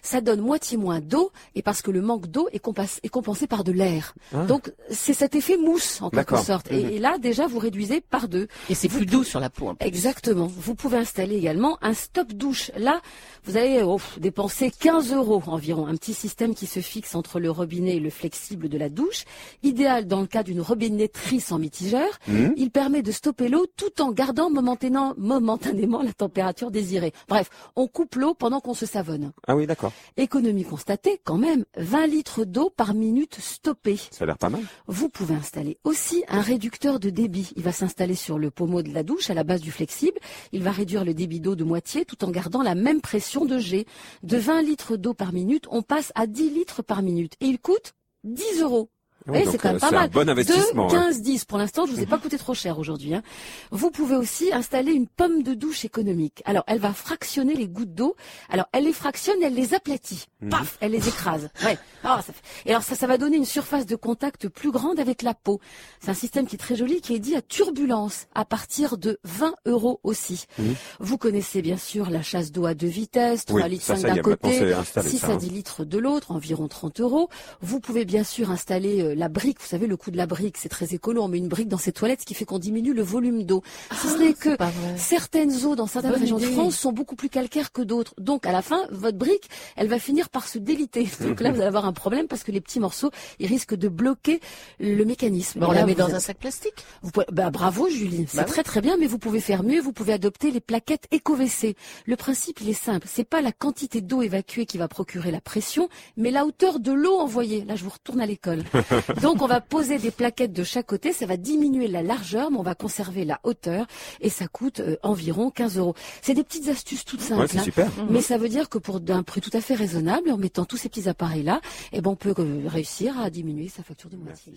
Ça donne moitié moins d'eau et parce que le manque d'eau est, compensé par de l'air. Ah. Donc c'est cet effet mousse en quelque sorte. Et, Mhm. et là déjà vous réduisez par deux. Et c'est plus doux sur la peau. en plus. Exactement. Vous pouvez installer également un stop douche. Là, vous allez oh, dépenser 15 euros environ. Un petit système qui se fixe entre le robinet et le flexible de la douche. Idéal dans le cas d'une robinetterie sans mitigeur. Mhm. Il permet de stopper l'eau tout en gardant momentanément, momentanément la température désirée. Bref, on coupe l'eau pendant qu'on se savonne. Ah oui, d'accord. Économie constatée quand même, 20 litres d'eau par minute stoppée. Ça a l'air pas mal. Vous pouvez installer aussi un réducteur de débit. Il va s'installer sur le pommeau de la douche à la base du flexible. Il va réduire le débit d'eau de moitié tout en gardant la même pression de jet. De 20 litres d'eau par minute, on passe à 10 litres par minute. Et il coûte 10 euros. Oui, c'est quand même euh, pas c'est un mal. bon investissement, De hein. 15, 10. Pour l'instant, je vous ai pas coûté trop cher aujourd'hui. hein. Vous pouvez aussi installer une pomme de douche économique. Alors, elle va fractionner les gouttes d'eau. Alors, elle les fractionne, elle les aplatit. Mhm. Paf, elle les écrase. Ouais. Ah, ça fait- Et alors, ça, ça va donner une surface de contact plus grande avec la peau. C'est un système qui est très joli, qui est dit à turbulence, à partir de 20 euros aussi. Mhm. Vous connaissez bien sûr la chasse d'eau à deux vitesses, 3 Oui, litres ça, 5 ça y d'un côté, c'est installé, 6 ça, à hein. 10 litres de l'autre, environ 30 euros. Vous pouvez bien sûr installer euh, la brique, vous savez le coût de la brique, c'est très écolo, on met une brique dans ses toilettes, ce qui fait qu'on diminue le volume d'eau. Si ce n'est que certaines eaux dans certaines Bonne régions de. France sont beaucoup plus calcaires que d'autres. Donc à la fin, votre brique, elle va finir par se déliter. Donc là, vous allez avoir un problème parce que les petits morceaux, ils risquent de bloquer le mécanisme. Mais on Et la là, met dans avez- un sac plastique? vous pouvez- bah, bravo Julie, c'est Bah oui. très très bien, mais vous pouvez faire mieux. Vous pouvez adopter les plaquettes éco-WC. Le principe il est simple, c'est pas la quantité d'eau évacuée qui va procurer la pression, mais la hauteur de l'eau envoyée. Là, je vous retourne à l'école. Donc on va poser des plaquettes de chaque côté, ça va diminuer la largeur, mais on va conserver la hauteur, et ça coûte euh, environ 15 euros. C'est des petites astuces toutes simples, Ouais, c'est hein. super. mais ça veut dire que pour d'un prix tout à fait raisonnable, en mettant tous ces petits appareils là, eh ben on peut euh, réussir à diminuer sa facture de moitié.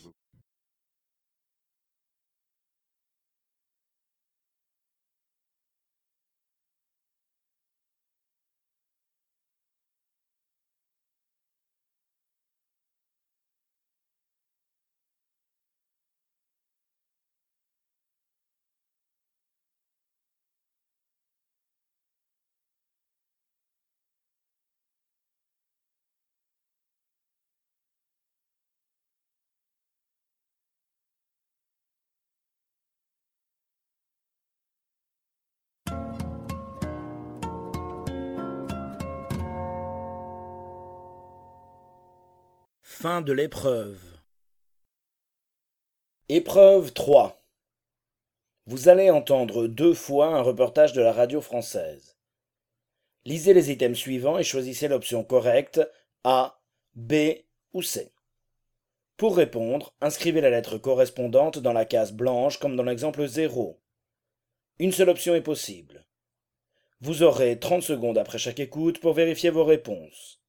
Fin de l'épreuve. Épreuve 3. Vous allez entendre deux fois un reportage de la radio française. Lisez les items suivants et choisissez l'option correcte A, B ou C. Pour répondre, inscrivez la lettre correspondante dans la case blanche comme dans l'exemple 0. Une seule option est possible. Vous aurez 30 secondes après chaque écoute pour vérifier vos réponses.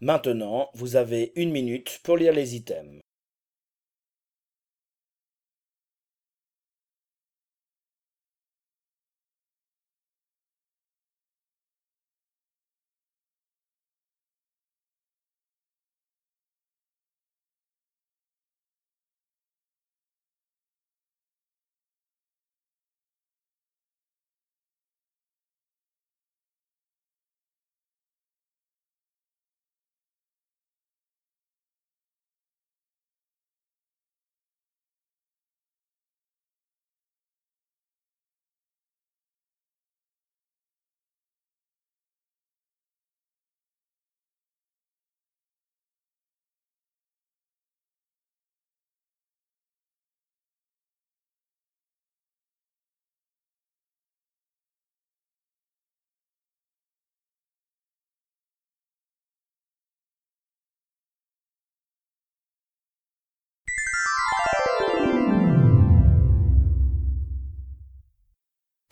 Maintenant, vous avez une minute pour lire les items.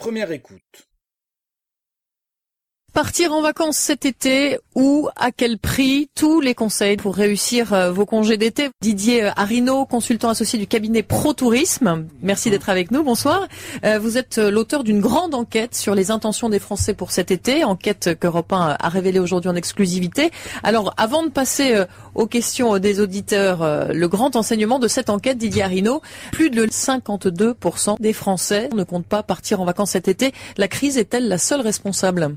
Première écoute. Partir en vacances cet été ou à quel prix Tous les conseils pour réussir euh, vos congés d'été? Didier euh, Arino, consultant associé du cabinet Pro Tourisme. Merci d'être avec nous. Bonsoir. Euh, vous êtes l'auteur d'une grande enquête sur les intentions des Français pour cet été, enquête qu'Europe 1 a révélée aujourd'hui en exclusivité. Alors, avant de passer aux questions des auditeurs, le grand enseignement de cette enquête, Didier Arino, plus de 52% des Français ne comptent pas partir en vacances cet été. La crise est-elle la seule responsable?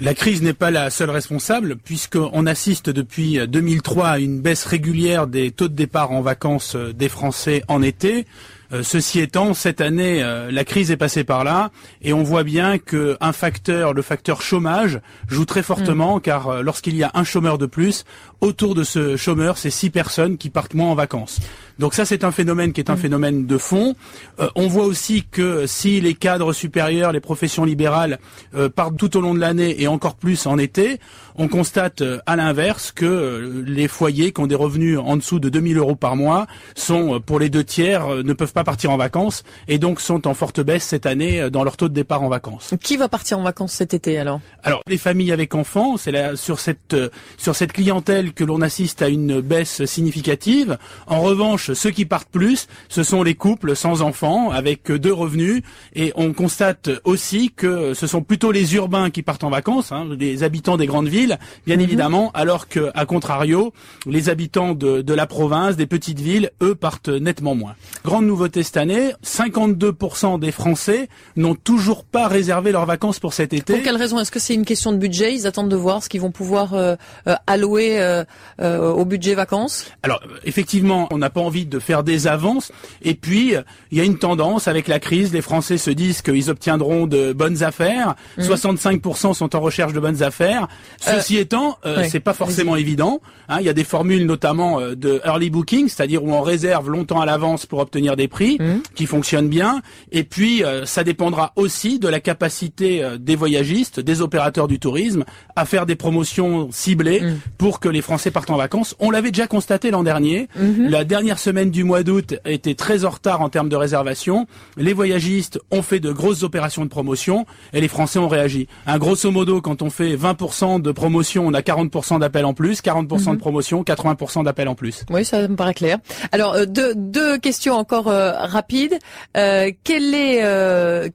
La crise n'est pas la seule responsable, puisqu'on assiste depuis 2003 à une baisse régulière des taux de départ en vacances euh, des Français en été. Euh, ceci étant, cette année, euh, la crise est passée par là et on voit bien qu'un facteur, le facteur chômage, joue très fortement mm. car lorsqu'il y a un chômeur de plus, autour de ce chômeur, c'est six personnes qui partent moins en vacances. Donc ça, c'est un phénomène qui est un mm. phénomène de fond. Euh, on voit aussi que si les cadres supérieurs, les professions libérales euh, partent tout au long de l'année et encore plus en été, on constate euh, à l'inverse que les foyers qui ont des revenus en dessous de 2000 euros par mois sont, pour les deux tiers, ne peuvent pas partir en vacances et donc sont en forte baisse cette année dans leur taux de départ en vacances. Qui va partir en vacances cet été alors? Alors les familles avec enfants, c'est là sur cette sur cette clientèle que l'on assiste à une baisse significative. En revanche ceux qui partent plus, ce sont les couples sans enfants avec deux revenus. Et on constate aussi que ce sont plutôt les urbains qui partent en vacances, hein, les habitants des grandes villes, bien mhm. évidemment, alors que, à contrario, les habitants de, de la province, des petites villes, eux, partent nettement moins. Grande nouveauté cette année, 52% des Français n'ont toujours pas réservé leurs vacances pour cet été. Pour quelle raison Est-ce que c'est une question de budget? Ils attendent de voir ce qu'ils vont pouvoir euh, euh, allouer euh, au budget vacances? Alors, effectivement, on n'a pas envie de faire des avances. Et puis, il y a une tendance avec la crise. Les Français se disent qu'ils obtiendront de bonnes affaires. 65% mhm. sont en recherche de bonnes affaires. Ceci euh, étant, euh, c'est pas forcément évident. Hein. il y a des formules notamment euh, de early booking, c'est-à-dire où on réserve longtemps à l'avance pour obtenir des prix, mhm. qui fonctionnent bien. Et puis, ça dépendra aussi de la capacité des voyagistes, des opérateurs du tourisme, à faire des promotions ciblées mhm. pour que les Français partent en vacances. On l'avait déjà constaté l'an dernier. La dernière semaine du mois d'août était très en retard en termes de réservation. Les voyagistes ont fait de grosses opérations de promotion et les Français ont réagi. Un grosso modo, quand on fait 20% de promotion, on a 40% d'appels en plus, 40% de mhm. promotion, 80% d'appels en plus. Oui, ça me paraît clair. Alors euh, deux, deux questions encore euh, rapides. Euh, quel est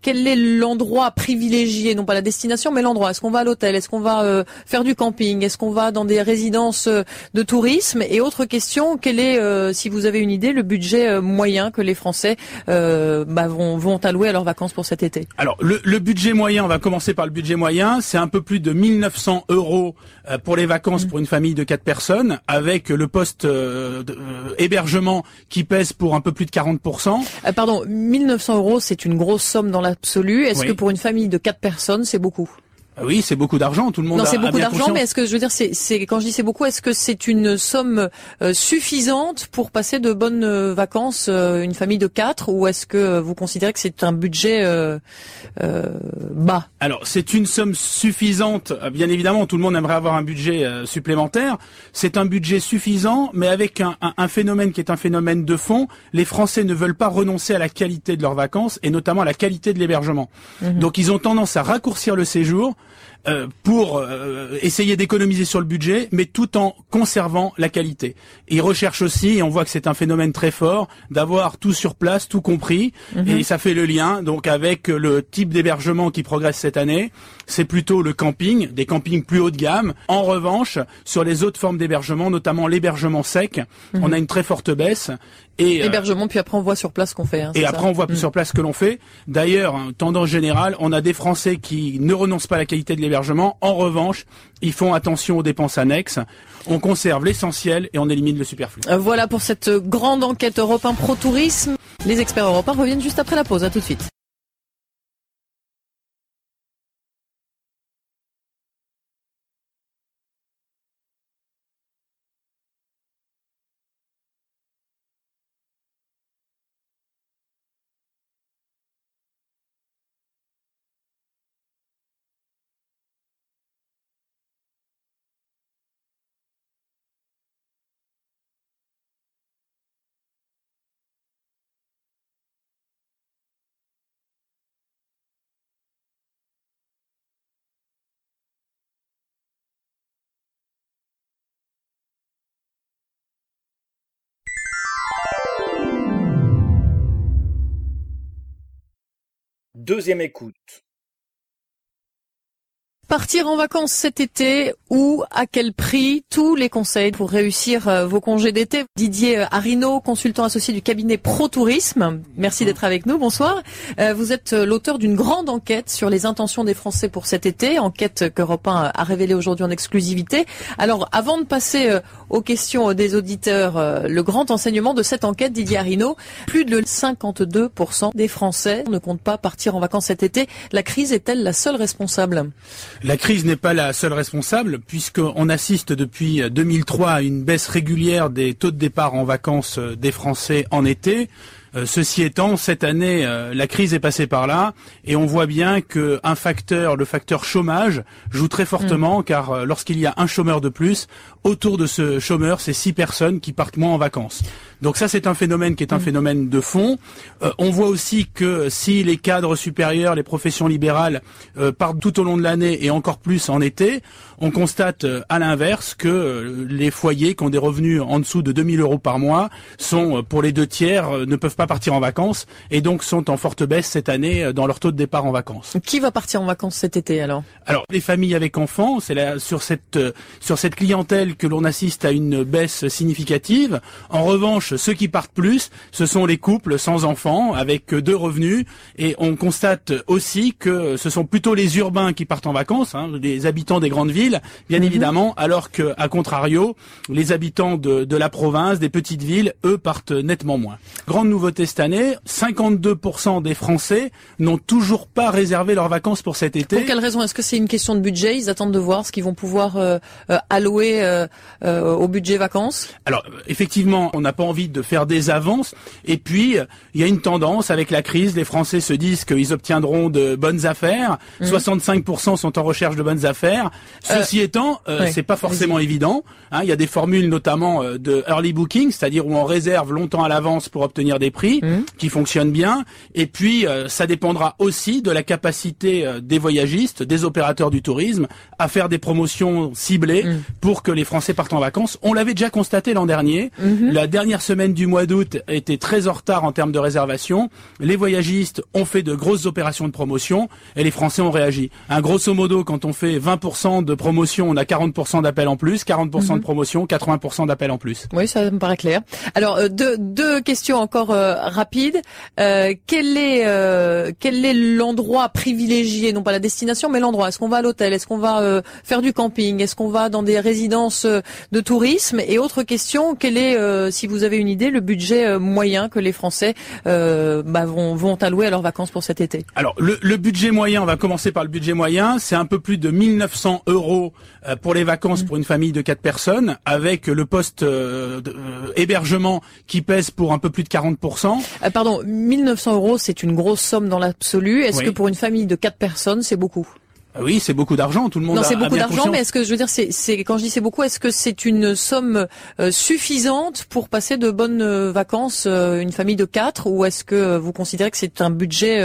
quel est l'endroit privilégié, non pas la destination, mais l'endroit? Est-ce qu'on va à l'hôtel? Est-ce qu'on va faire du camping? Est-ce qu'on va dans des résidences de tourisme? Et autre question, quel est, si vous avez une idée, le budget euh, moyen que les Français euh, bah, vont, vont allouer à leurs vacances pour cet été Alors, le, le, budget moyen, on va commencer par le budget moyen, c'est un peu plus de 1900 euros euh, pour les vacances mmh. pour une famille de quatre personnes, avec le poste euh, hébergement qui pèse pour un peu plus de 40%. pardon, 1900 euros, c'est une grosse somme dans l'absolu. Est-ce que pour une famille de quatre personnes, c'est beaucoup? Oui, c'est beaucoup d'argent. Tout le monde. Non, c'est beaucoup d'argent, mais est-ce que je veux dire, c'est, quand je dis c'est beaucoup, est-ce que c'est une somme euh, suffisante pour passer de bonnes euh, vacances, euh, une famille de quatre, ou est-ce que vous considérez que c'est un budget bas? Alors, c'est une somme suffisante. Bien évidemment, tout le monde aimerait avoir un budget supplémentaire. C'est un budget suffisant, mais avec un, un, phénomène qui est un phénomène de fond. Les Français ne veulent pas renoncer à la qualité de leurs vacances et notamment à la qualité de l'hébergement. Mhm. Donc, ils ont tendance à raccourcir le séjour euh, pour euh, essayer d'économiser sur le budget, mais tout en conservant la qualité. ils recherchent aussi, et on voit que c'est un phénomène très fort, d'avoir tout sur place, tout compris, mhm. et ça fait le lien donc avec le type d'hébergement qui progresse cette année. C'est plutôt le camping, des campings plus haut de gamme. En revanche, sur les autres formes d'hébergement, notamment l'hébergement sec, mhm. on a une très forte baisse. Et, euh, Hébergement, puis après on voit sur place qu'on fait. Hein, et après on voit mm. sur place ce que l'on fait. D'ailleurs, tendance générale, on a des Français qui ne renoncent pas à la qualité de l'hébergement. En revanche, ils font attention aux dépenses annexes. On conserve l'essentiel et on élimine le superflu. Euh, voilà pour cette grande enquête Europe Pro Tourisme. Les experts européens reviennent juste après la pause. À tout de suite. Deuxième écoute. Partir en vacances cet été ou à quel prix Tous les conseils pour réussir euh, vos congés d'été? Didier euh, Arino, consultant associé du cabinet Pro Tourisme. Merci d'être avec nous. Bonsoir. Euh, vous êtes l'auteur d'une grande enquête sur les intentions des Français pour cet été, enquête qu'Europe 1 a révélée aujourd'hui en exclusivité. Alors, avant de passer aux questions des auditeurs, le grand enseignement de cette enquête, Didier Arino, plus de 52% des Français ne comptent pas partir en vacances cet été. La crise est-elle la seule responsable? La crise n'est pas la seule responsable, puisqu'on assiste depuis 2003 à une baisse régulière des taux de départ en vacances des Français en été. Euh, ceci étant, cette année, euh, la crise est passée par là et on voit bien qu'un facteur, le facteur chômage, joue très fortement mm. car euh, lorsqu'il y a un chômeur de plus, autour de ce chômeur, c'est six personnes qui partent moins en vacances. Donc ça, c'est un phénomène qui est un mm. phénomène de fond. on voit aussi que si les cadres supérieurs, les professions libérales partent tout au long de l'année et encore plus en été, on constate à l'inverse que les foyers qui ont des revenus en dessous de 2000 euros par mois sont, pour les deux tiers, ne peuvent pas partir en vacances et donc sont en forte baisse cette année euh, dans leur taux de départ en vacances. Qui va partir en vacances cet été alors? Alors les familles avec enfants, c'est là sur cette euh, sur cette clientèle que l'on assiste à une baisse significative. En revanche, ceux qui partent plus, ce sont les couples sans enfants avec deux revenus et on constate aussi que ce sont plutôt les urbains qui partent en vacances, hein, les habitants des grandes villes, bien mhm. évidemment, alors que à contrario, les habitants de, de la province, des petites villes, eux partent nettement moins. Grande nouveauté cette année, 52% des Français n'ont toujours pas réservé leurs vacances pour cet été. Pour quelle raison? Est-ce que c'est une question de budget? Ils attendent de voir ce qu'ils vont pouvoir euh, euh, allouer euh, au budget vacances? Alors, effectivement, on n'a pas envie de faire des avances. Et puis, il y a une tendance avec la crise. Les Français se disent qu'ils obtiendront de bonnes affaires. 65% mmh. sont en recherche de bonnes affaires. Ceci étant, c'est pas forcément évident. Hein. il y a des formules notamment de early booking, c'est-à-dire où on réserve longtemps à l'avance pour obtenir des prix Mmh. qui fonctionne bien. Et puis, euh, ça dépendra aussi de la capacité euh, des voyagistes, des opérateurs du tourisme, à faire des promotions ciblées mmh. pour que les Français partent en vacances. On l'avait déjà constaté l'an dernier. Mmh. La dernière semaine du mois d'août était très en retard en termes de réservation. Les voyagistes ont fait de grosses opérations de promotion et les Français ont réagi. Un grosso modo, quand on fait 20% de promotion, on a 40% d'appels en plus, 40% de promotion, 80% d'appels en plus. Oui, ça me paraît clair. Alors, euh, deux, deux questions encore rapide. Euh, quel est euh, quel est l'endroit privilégié, non pas la destination, mais l'endroit? Est-ce qu'on va à l'hôtel? Est-ce qu'on va euh, faire du camping? Est-ce qu'on va dans des résidences de tourisme? Et autre question, quel est, si vous avez une idée, le budget moyen que les Français bah, vont, vont allouer à leurs vacances pour cet été? Alors le, le, budget moyen, on va commencer par le budget moyen, c'est un peu plus de 1900 euros pour les vacances mmh. pour une famille de quatre personnes, avec le poste hébergement qui pèse pour un peu plus de 40%. Euh, pardon, 1900 euros, c'est une grosse somme dans l'absolu. Est-ce que pour une famille de quatre personnes, c'est beaucoup? Oui, c'est beaucoup d'argent. Tout le monde. Non, c'est beaucoup d'argent, mais est-ce que je veux dire, c'est, quand je dis c'est beaucoup, est-ce que c'est une somme euh, suffisante pour passer de bonnes euh, vacances, euh, une famille de quatre, ou est-ce que vous considérez que c'est un budget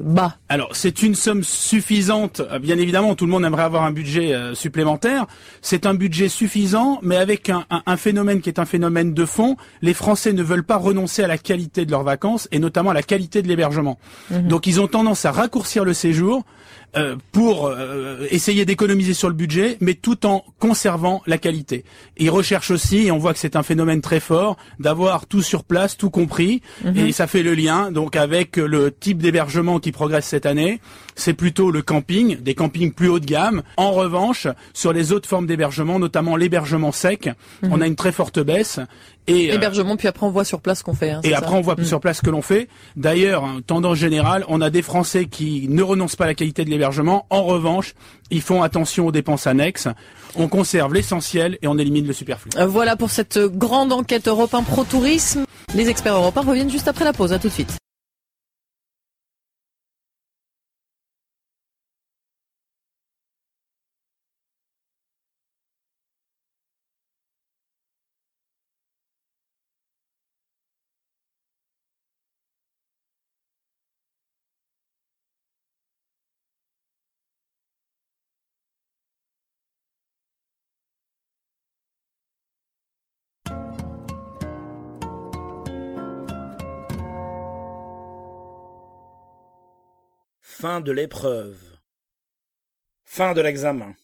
bas? Alors, c'est une somme suffisante. Bien évidemment, tout le monde aimerait avoir un budget supplémentaire. C'est un budget suffisant, mais avec un, un, phénomène qui est un phénomène de fond. Les Français ne veulent pas renoncer à la qualité de leurs vacances et notamment à la qualité de l'hébergement. Mhm. Donc, ils ont tendance à raccourcir le séjour euh, pour euh, essayer d'économiser sur le budget, mais tout en conservant la qualité. ils recherchent aussi, et on voit que c'est un phénomène très fort, d'avoir tout sur place, tout compris, mhm. et ça fait le lien donc avec le type d'hébergement qui progresse cette année. C'est plutôt le camping, des campings plus haut de gamme. En revanche, sur les autres formes d'hébergement, notamment l'hébergement sec, mhm. on a une très forte baisse. Et, euh, Hébergement, puis après on voit sur place ce qu'on fait. Hein, et après on voit mm. sur place ce que l'on fait. D'ailleurs, tendance générale, on a des Français qui ne renoncent pas à la qualité de l'hébergement. En revanche, ils font attention aux dépenses annexes. On conserve l'essentiel et on élimine le superflu. Euh, voilà pour cette grande enquête Europe 1 Pro Tourisme. Les experts européens reviennent juste après la pause. À tout de suite. Fin de l'épreuve. Fin de l'examen.